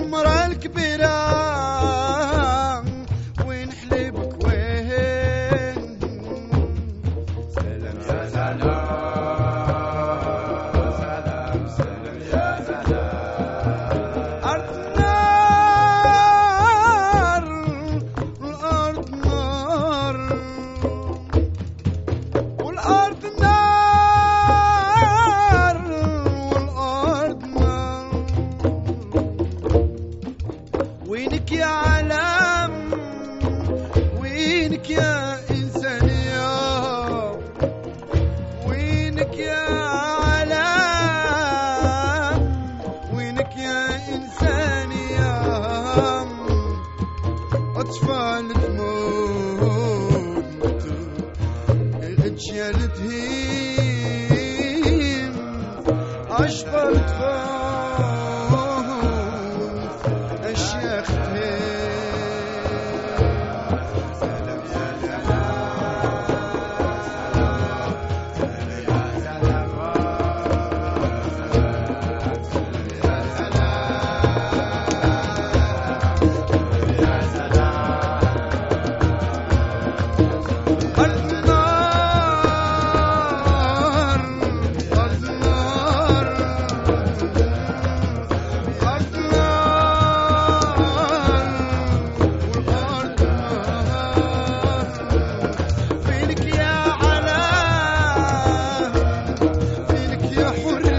العمر الكبيرة ونحلبك وين؟ سلام. يا سلام. Ram la.